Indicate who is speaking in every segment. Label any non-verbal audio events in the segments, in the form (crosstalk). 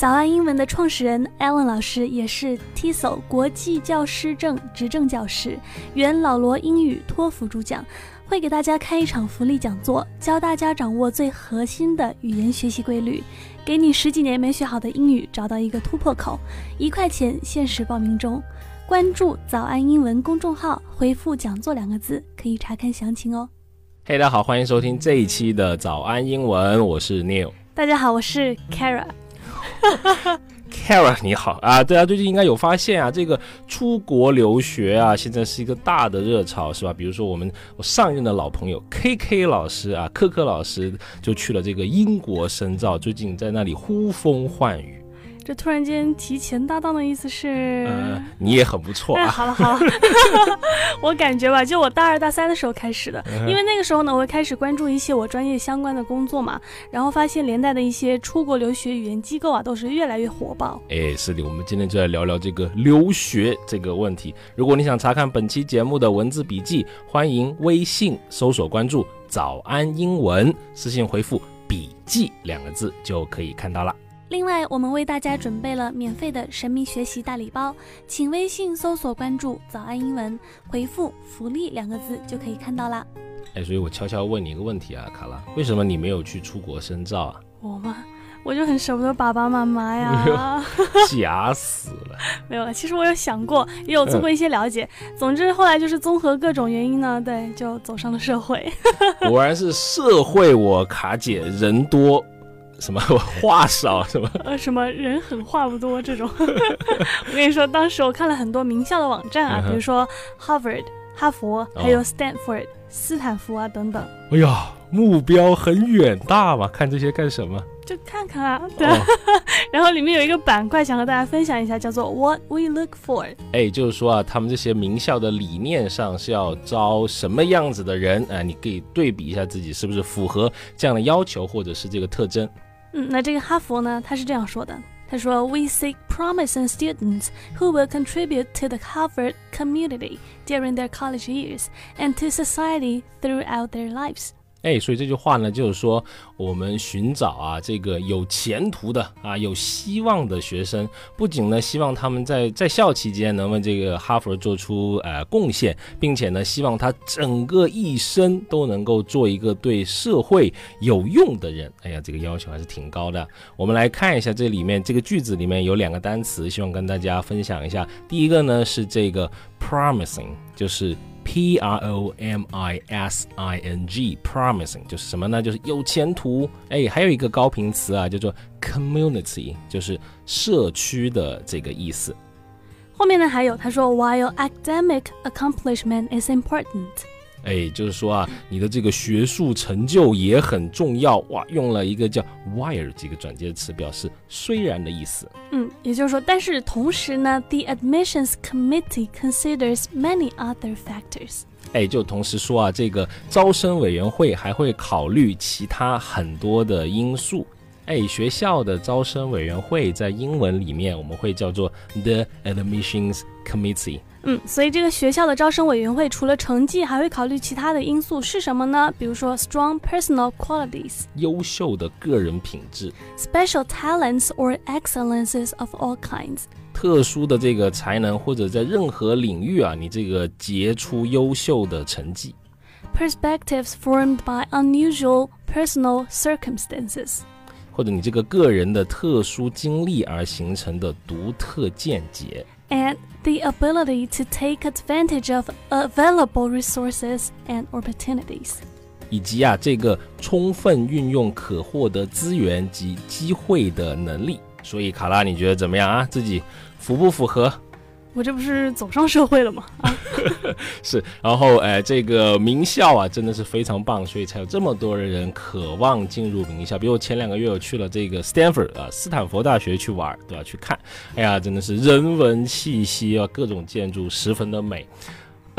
Speaker 1: 早安英文的创始人 Alan 老师也是 TESOL 国际教师证执政教师，原老罗英语托福主讲，会给大家开一场福利讲座，教大家掌握最核心的语言学习规律，给你十几年没学好的英语找到一个突破口。一块钱限时报名中，关注早安英文公众号，回复“讲座”两个字，可以查看详情哦。
Speaker 2: 嘿，大家好，欢迎收听这一期的早安英文，我是 Neil。
Speaker 1: 大家好，我是 Kara。
Speaker 2: Kara，你好啊！对啊，最近应该有发现啊，这个出国留学啊，现在是一个大的热潮，是吧？比如说我们我上任的老朋友 KK 老师啊，科科老师就去了这个英国深造，最近在那里呼风唤雨。
Speaker 1: 这突然间提前搭档的意思是？
Speaker 2: 呃，你也很不错
Speaker 1: 哎，
Speaker 2: 啊。
Speaker 1: 好了好了，(laughs) 我感觉吧，就我大二大三的时候开始的，因为那个时候呢，我会开始关注一些我专业相关的工作嘛，然后发现连带的一些出国留学语言机构啊，都是越来越火爆。
Speaker 2: 哎，是的，我们今天就来聊聊这个留学这个问题。如果你想查看本期节目的文字笔记，欢迎微信搜索关注“早安英文”，私信回复“笔记”两个字就可以看到了。
Speaker 1: 另外，我们为大家准备了免费的神秘学习大礼包，请微信搜索关注“早安英文”，回复“福利”两个字就可以看到啦。
Speaker 2: 哎，所以我悄悄问你一个问题啊，卡拉，为什么你没有去出国深造啊？
Speaker 1: 我吗，我就很舍不得爸爸妈妈呀。(laughs)
Speaker 2: 假死了！(laughs)
Speaker 1: 没有了，其实我有想过，也有做过一些了解。总之后来就是综合各种原因呢，对，就走上了社会。(laughs)
Speaker 2: 果然是社会我卡姐人多，什么话少什么。(laughs)
Speaker 1: 呃，什么人狠话不多这种。(laughs) 我跟你说，当时我看了很多名校的网站啊，
Speaker 2: 嗯
Speaker 1: 比如说 Harvard 哈佛，还有 Stanford、斯坦福啊等等，
Speaker 2: 哎呀，目标很远大嘛，看这些干什么？
Speaker 1: 就看看啊，对啊。
Speaker 2: 哦 (laughs)
Speaker 1: 然后里面有一个板块想和大家分享一下，叫做 What We Look For。
Speaker 2: 哎，就是说啊，他们这些名校的理念上是要招什么样子的人？啊，你可以对比一下自己是不是符合这样的要求或者是这个特征。
Speaker 1: 嗯，那这个哈佛呢，他是这样说的。他说：“We seek promising students who will contribute to the Harvard community during their college years and to society throughout their lives.”
Speaker 2: 哎，所以这句话呢，就是说我们寻找啊，这个有前途的啊，有希望的学生，不仅呢希望他们在在校期间能为这个哈佛做出呃贡献，并且呢希望他整个一生都能够做一个对社会有用的人。哎呀，这个要求还是挺高的。我们来看一下这里面这个句子里面有两个单词，希望跟大家分享一下。第一个呢是这个 promising，就是 P R O M I S I N G，promising 就是什么呢？就是有前途。哎，还有一个高频词啊，叫做 community，就是社区的这个意思。
Speaker 1: 后面呢还有他说，While academic accomplishment is important，
Speaker 2: 哎，就是说啊，你的这个学术成就也很重要哇，用了一个叫 while 这个转接词，表示虽然的意思。
Speaker 1: 嗯，也就是说，但是同时呢，the admissions committee considers many other factors。
Speaker 2: 哎，就同时说啊，这个招生委员会还会考虑其他很多的因素。哎，学校的招生委员会在英文里面我们会叫做 the admissions committee。
Speaker 1: 嗯，所以这个学校的招生委员会除了成绩，还会考虑其他的因素是什么呢？比如说 strong personal qualities。
Speaker 2: 优秀的个人品质、
Speaker 1: special talents or excellences of all kinds。
Speaker 2: 特殊的这个才能，或者在任何领域啊，你这个杰出优秀的成绩。
Speaker 1: Perspectives formed by unusual personal circumstances。
Speaker 2: 或者你这个个人的特殊经历而形成的独特见解
Speaker 1: ，And the ability to take advantage of available resources and opportunities。
Speaker 2: 以及啊这个充分运用可获得资源及机会的能力。所以卡拉，你觉得怎么样啊？自己符不符合？
Speaker 1: 我这不是走上社会了吗？啊，(laughs) (laughs)
Speaker 2: 是，然后哎，这个名校啊，真的是非常棒，所以才有这么多的人渴望进入名校。比如我前两个月我去了这个 Stanford 啊，斯坦福大学去玩，对吧？去看，哎呀，真的是人文气息啊，各种建筑十分的美。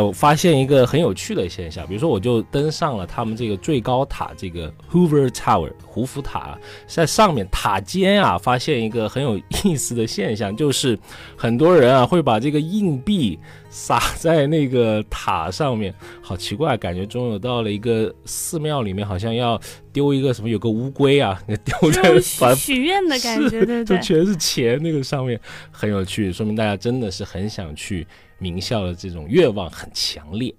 Speaker 2: 我发现一个很有趣的现象，比如说我就登上了他们这个最高塔，这个 Hoover Tower 胡福塔，在上面塔尖啊，发现一个很有意思的现象，就是很多人啊会把这个硬币撒在那个塔上面，好奇怪，感觉中有到了一个寺庙里面，好像要丢一个什么，有个乌龟啊，(laughs) 丢在 (laughs)
Speaker 1: 许愿的感觉，对对？(laughs)
Speaker 2: 就全是钱，那个上面很有趣，说明大家真的是很想去名校的这种愿望很强烈。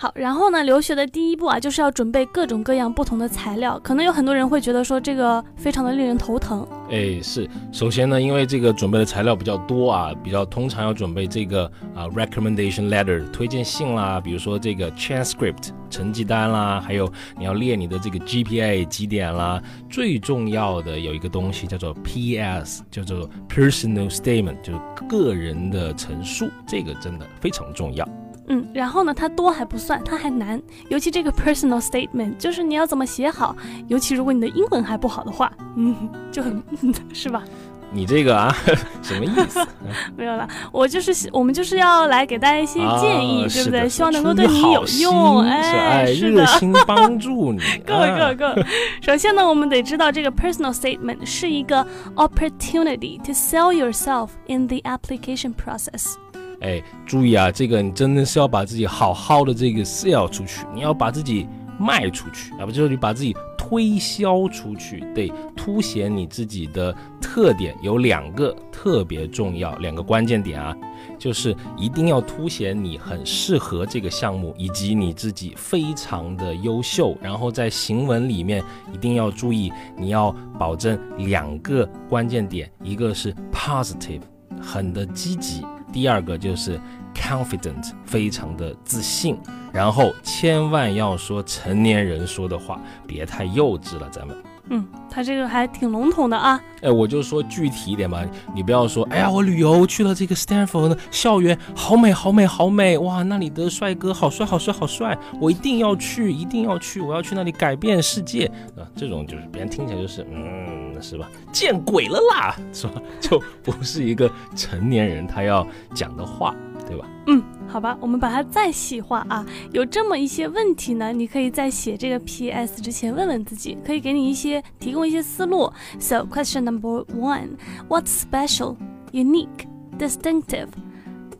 Speaker 1: 好，然后呢？留学的第一步啊，就是要准备各种各样不同的材料。可能有很多人会觉得说这个非常的令人头疼。
Speaker 2: 哎，是。首先呢，因为这个准备的材料比较多啊，比较通常要准备这个啊 recommendation letter 推荐信啦，比如说这个 transcript 成绩单啦，还有你要列你的这个 GPA 几点啦。最重要的有一个东西叫做 PS，叫做 personal statement，就是个人的陈述，这个真的非常重要。
Speaker 1: 嗯，然后呢，它多还不算，它还难，尤其这个 personal statement，就是你要怎么写好，尤其如果你的英文还不好的话，嗯，就很 (laughs) 是吧？
Speaker 2: 你这个啊，什么意思？(laughs)
Speaker 1: 没有了，我就是我们就是要来给大家一些建议，对不对？希望能够对你有用，哎，是
Speaker 2: 热心 (laughs) 帮助你。
Speaker 1: 够了，够了，够了。首先呢，我们得知道这个 personal statement 是一个 opportunity to sell yourself in the application process。
Speaker 2: 哎，注意啊，这个你真的是要把自己好好的这个 sell 出去，你要把自己卖出去啊，不就是你把自己推销出去，得凸显你自己的特点，有两个特别重要，两个关键点啊，就是一定要凸显你很适合这个项目，以及你自己非常的优秀，然后在行文里面一定要注意，你要保证两个关键点，一个是 positive，很的积极。第二个就是 confident，非常的自信，然后千万要说成年人说的话，别太幼稚了，咱们。
Speaker 1: 嗯，他这个还挺笼统的啊。
Speaker 2: 哎，我就说具体一点吧，你不要说，哎呀，我旅游去了这个 Stanford 校园，好美，好美，好美，哇，那里的帅哥好帅，好帅，好帅，我一定要去，一定要去，我要去那里改变世界啊！这种就是别人听起来就是，嗯，是吧？见鬼了啦，是吧？(laughs) 就不是一个成年人他要讲的话，对吧？
Speaker 1: 嗯。好吧，我们把它再细化啊。有这么一些问题呢，你可以在写这个 P.S. 之前问问自己，可以给你一些提供一些思路。So question number one: What's special, unique, distinctive,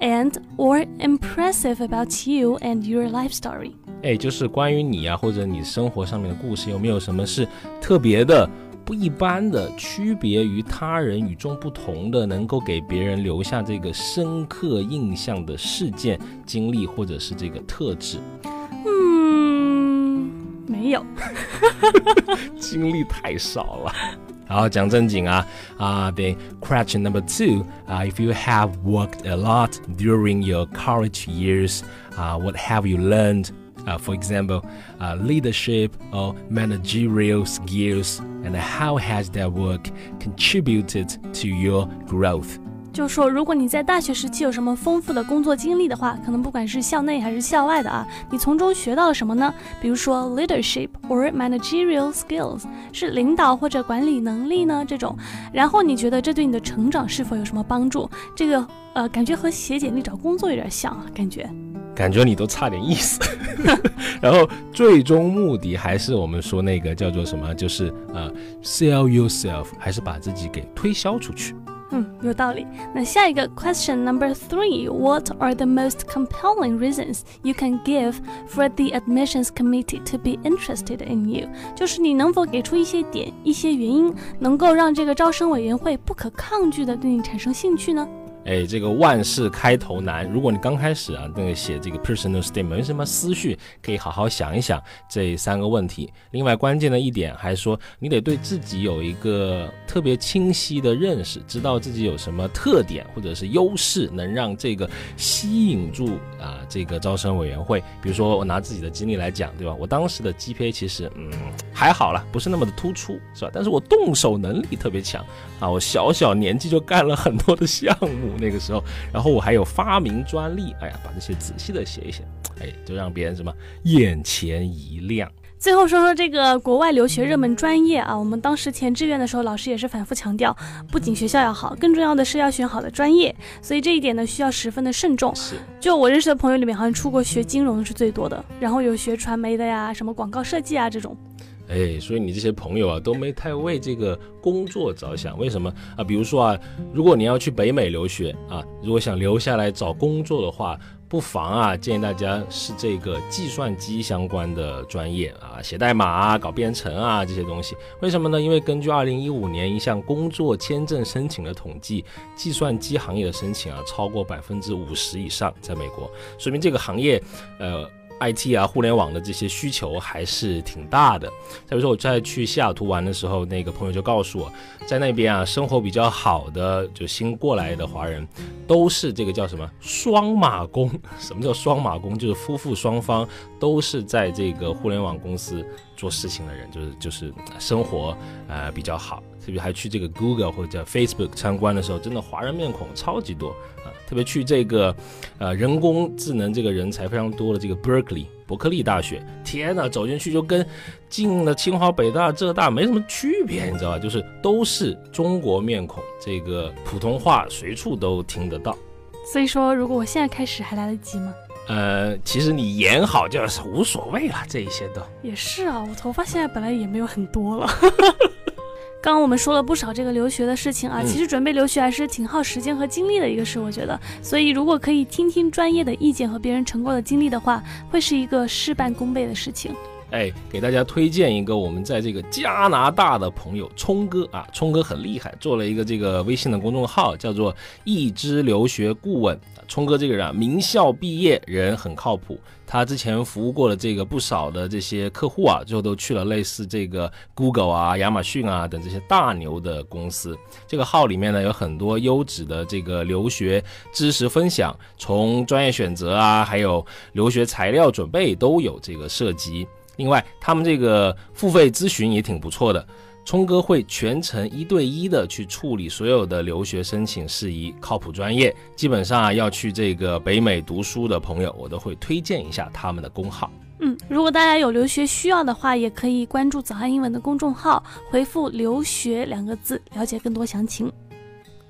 Speaker 1: and or impressive about you and your life story？
Speaker 2: 哎，就是关于你啊，或者你生活上面的故事，有没有什么是特别的？不一般的，区别于他人、与众不同的，能够给别人留下这个深刻印象的事件、经历或者是这个特质。
Speaker 1: 嗯，没有，
Speaker 2: 经历太少了。好，讲正经啊啊，the question number two 啊，if you have worked a lot during your college years 啊，what have you 啊 for example, uh, leadership or managerial skills, and how has that work contributed to your growth?
Speaker 1: 就是说，如果你在大学时期有什么丰富的工作经历的话，可能不管是校内还是校外的啊，你从中学到了什么呢？比如说 leadership or managerial skills 是领导或者管理能力呢这种，然后你觉得这对你的成长是否有什么帮助？这个呃，感觉和写简历找工作有点像啊，感觉。
Speaker 2: 感觉你都差点意思，然后最终目的还是我们说那个叫做什么，就是呃，sell yourself，还是把自己给推销出去。
Speaker 1: 嗯，有道理。那下一个 question number three，What are the most compelling reasons you can give for the admissions committee to be interested in you？就是你能否给出一些点、一些原因，能够让这个招生委员会不可抗拒的对你产生兴趣呢？
Speaker 2: 哎，这个万事开头难。如果你刚开始啊，那个写这个 personal statement 没什么思绪，可以好好想一想这三个问题。另外，关键的一点还说，你得对自己有一个特别清晰的认识，知道自己有什么特点或者是优势，能让这个吸引住啊这个招生委员会。比如说，我拿自己的经历来讲，对吧？我当时的 GPA 其实嗯还好了，不是那么的突出，是吧？但是我动手能力特别强 (laughs) 啊，我小小年纪就干了很多的项目。那个时候，然后我还有发明专利，哎呀，把这些仔细的写一写，哎，就让别人什么眼前一亮。
Speaker 1: 最后说说这个国外留学热门专业啊，我们当时填志愿的时候，老师也是反复强调，不仅学校要好，更重要的是要选好的专业，所以这一点呢需要十分的慎重。
Speaker 2: 是，
Speaker 1: 就我认识的朋友里面，好像出国学金融的是最多的，然后有学传媒的呀，什么广告设计啊这种。
Speaker 2: 哎，所以你这些朋友啊都没太为这个工作着想，为什么啊？比如说啊，如果你要去北美留学啊，如果想留下来找工作的话。不妨啊，建议大家是这个计算机相关的专业啊，写代码啊，搞编程啊这些东西。为什么呢？因为根据二零一五年一项工作签证申请的统计，计算机行业的申请啊超过百分之五十以上，在美国，说明这个行业，呃。IT 啊，互联网的这些需求还是挺大的。再比如说，我在去西雅图玩的时候，那个朋友就告诉我，在那边啊，生活比较好的就新过来的华人，都是这个叫什么双马工？(laughs) 什么叫双马工？就是夫妇双方都是在这个互联网公司做事情的人，就是就是生活呃比较好。特别还去这个 Google 或者 Facebook 参观的时候，真的华人面孔超级多啊！特别去这个，呃，人工智能这个人才非常多的这个 Berkeley 伯克利大学，天呐，走进去就跟进了清华、北大、浙大没什么区别，你知道吧？就是都是中国面孔，这个普通话随处都听得到。
Speaker 1: 所以说，如果我现在开始还来得及吗？
Speaker 2: 呃，其实你演好就是无所谓了，这一些都
Speaker 1: 也是啊。我头发现在本来也没有很多了。刚刚我们说了不少这个留学的事情啊，其实准备留学还是挺耗时间和精力的一个事，我觉得。所以如果可以听听专业的意见和别人成功的经历的话，会是一个事半功倍的事情。
Speaker 2: 哎，给大家推荐一个我们在这个加拿大的朋友聪哥啊，聪哥很厉害，做了一个这个微信的公众号，叫做一知留学顾问。聪哥这个人啊，名校毕业，人很靠谱。他之前服务过的这个不少的这些客户啊，最后都去了类似这个 Google 啊、亚马逊啊等这些大牛的公司。这个号里面呢，有很多优质的这个留学知识分享，从专业选择啊，还有留学材料准备都有这个涉及。另外，他们这个付费咨询也挺不错的，聪哥会全程一对一的去处理所有的留学申请事宜，靠谱专业。基本上啊，要去这个北美读书的朋友，我都会推荐一下他们的公号。
Speaker 1: 嗯，如果大家有留学需要的话，也可以关注早安英文的公众号，回复“留学”两个字，了解更多详情。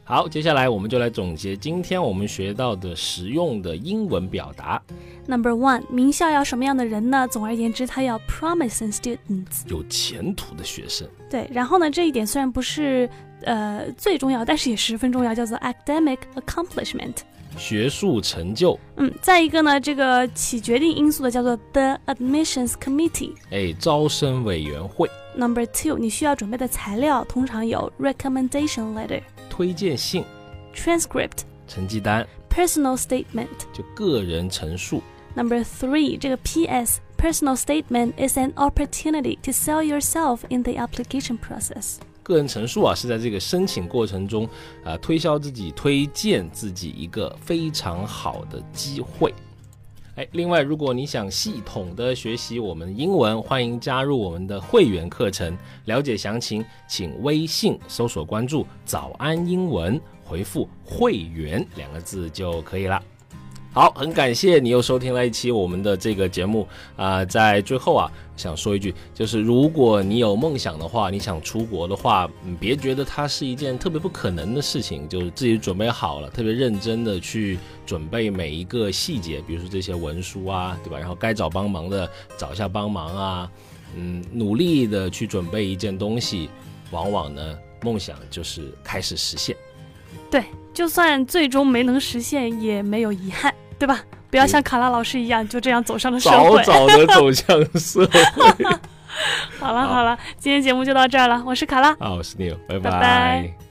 Speaker 2: 好，接下来我们就来总结今天我们学到的实用的英文表达。
Speaker 1: Number one，名校要什么样的人呢？总而言之，他要 promising students，
Speaker 2: 有前途的学生。
Speaker 1: 对，然后呢，这一点虽然不是呃最重要，但是也十分重要，叫做 academic accomplishment，
Speaker 2: 学术成就。
Speaker 1: 嗯，再一个呢，这个起决定因素的叫做 the admissions committee，
Speaker 2: 哎，招生委员会。
Speaker 1: Number two，你需要准备的材料通常有 recommendation letter。
Speaker 2: 推荐信，
Speaker 1: transcript，
Speaker 2: 成绩单，
Speaker 1: personal statement，
Speaker 2: 就个人陈述。
Speaker 1: Number three，这个 P.S.，personal statement is an opportunity to sell yourself in the application process。
Speaker 2: 个人陈述啊，是在这个申请过程中啊，推销自己、推荐自己一个非常好的机会。 哎，另外，如果你想系统的学习我们英文，欢迎加入我们的会员课程。了解详情，请微信搜索关注“早安英文”，回复“会员”两个字就可以了。好，很感谢你又收听了一期我们的这个节目啊，在最后啊，想说一句，就是如果你有梦想的话，你想出国的话，嗯，别觉得它是一件特别不可能的事情，就是自己准备好了，特别认真的去准备每一个细节，比如说这些文书啊，对吧？然后该找帮忙的找一下帮忙啊，嗯，努力的去准备一件东西，往往呢，梦想就是开始实现。
Speaker 1: 对，就算最终没能实现，也没有遗憾。对吧？不要像卡拉老师一样就这样走上了社
Speaker 2: 会，早早的走向社会。(laughs)
Speaker 1: 好了好了，今天节目就到这儿了。我是卡拉，
Speaker 2: 啊，我是 Neil，拜
Speaker 1: 拜。